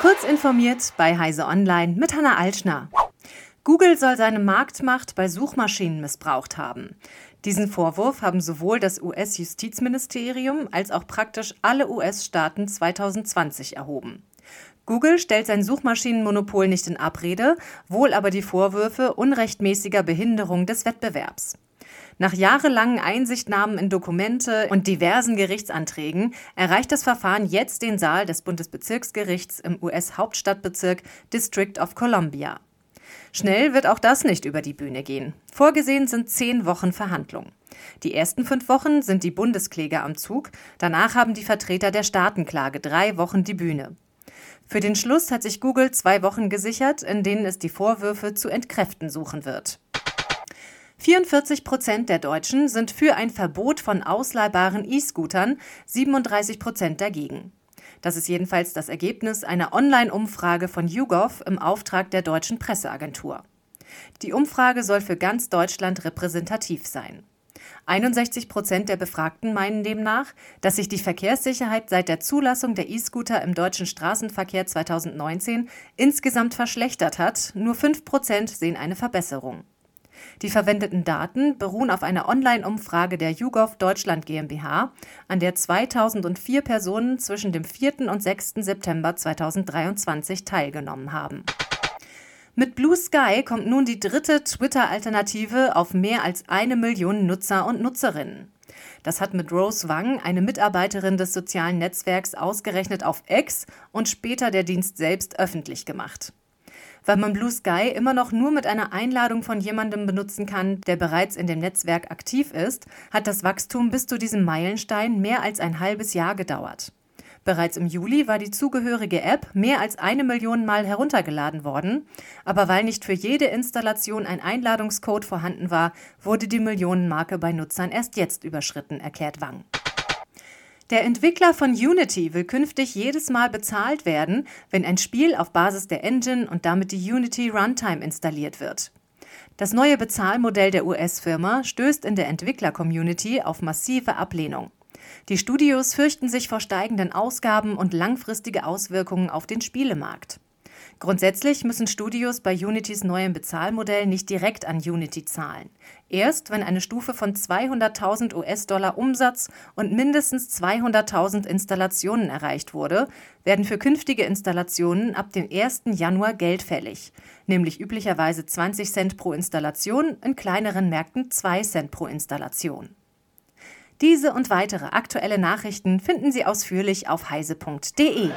Kurz informiert bei Heise Online mit Hanna Altschner. Google soll seine Marktmacht bei Suchmaschinen missbraucht haben. Diesen Vorwurf haben sowohl das US-Justizministerium als auch praktisch alle US-Staaten 2020 erhoben. Google stellt sein Suchmaschinenmonopol nicht in Abrede, wohl aber die Vorwürfe unrechtmäßiger Behinderung des Wettbewerbs. Nach jahrelangen Einsichtnahmen in Dokumente und diversen Gerichtsanträgen erreicht das Verfahren jetzt den Saal des Bundesbezirksgerichts im US-Hauptstadtbezirk District of Columbia. Schnell wird auch das nicht über die Bühne gehen. Vorgesehen sind zehn Wochen Verhandlung. Die ersten fünf Wochen sind die Bundeskläger am Zug, danach haben die Vertreter der Staatenklage drei Wochen die Bühne. Für den Schluss hat sich Google zwei Wochen gesichert, in denen es die Vorwürfe zu entkräften suchen wird. 44 Prozent der Deutschen sind für ein Verbot von ausleihbaren E-Scootern, 37 Prozent dagegen. Das ist jedenfalls das Ergebnis einer Online-Umfrage von YouGov im Auftrag der deutschen Presseagentur. Die Umfrage soll für ganz Deutschland repräsentativ sein. 61 Prozent der Befragten meinen demnach, dass sich die Verkehrssicherheit seit der Zulassung der E-Scooter im deutschen Straßenverkehr 2019 insgesamt verschlechtert hat. Nur 5 Prozent sehen eine Verbesserung. Die verwendeten Daten beruhen auf einer Online-Umfrage der YouGov Deutschland GmbH, an der 2004 Personen zwischen dem 4. und 6. September 2023 teilgenommen haben. Mit Blue Sky kommt nun die dritte Twitter-Alternative auf mehr als eine Million Nutzer und Nutzerinnen. Das hat mit Rose Wang, eine Mitarbeiterin des sozialen Netzwerks, ausgerechnet auf X und später der Dienst selbst öffentlich gemacht weil man Blue Sky immer noch nur mit einer Einladung von jemandem benutzen kann, der bereits in dem Netzwerk aktiv ist, hat das Wachstum bis zu diesem Meilenstein mehr als ein halbes Jahr gedauert. Bereits im Juli war die zugehörige App mehr als eine Million Mal heruntergeladen worden, aber weil nicht für jede Installation ein Einladungscode vorhanden war, wurde die Millionenmarke bei Nutzern erst jetzt überschritten, erklärt Wang. Der Entwickler von Unity will künftig jedes Mal bezahlt werden, wenn ein Spiel auf Basis der Engine und damit die Unity Runtime installiert wird. Das neue Bezahlmodell der US-Firma stößt in der Entwickler-Community auf massive Ablehnung. Die Studios fürchten sich vor steigenden Ausgaben und langfristige Auswirkungen auf den Spielemarkt. Grundsätzlich müssen Studios bei Unitys neuem Bezahlmodell nicht direkt an Unity zahlen. Erst wenn eine Stufe von 200.000 US-Dollar Umsatz und mindestens 200.000 Installationen erreicht wurde, werden für künftige Installationen ab dem 1. Januar Geld fällig, nämlich üblicherweise 20 Cent pro Installation, in kleineren Märkten 2 Cent pro Installation. Diese und weitere aktuelle Nachrichten finden Sie ausführlich auf heise.de.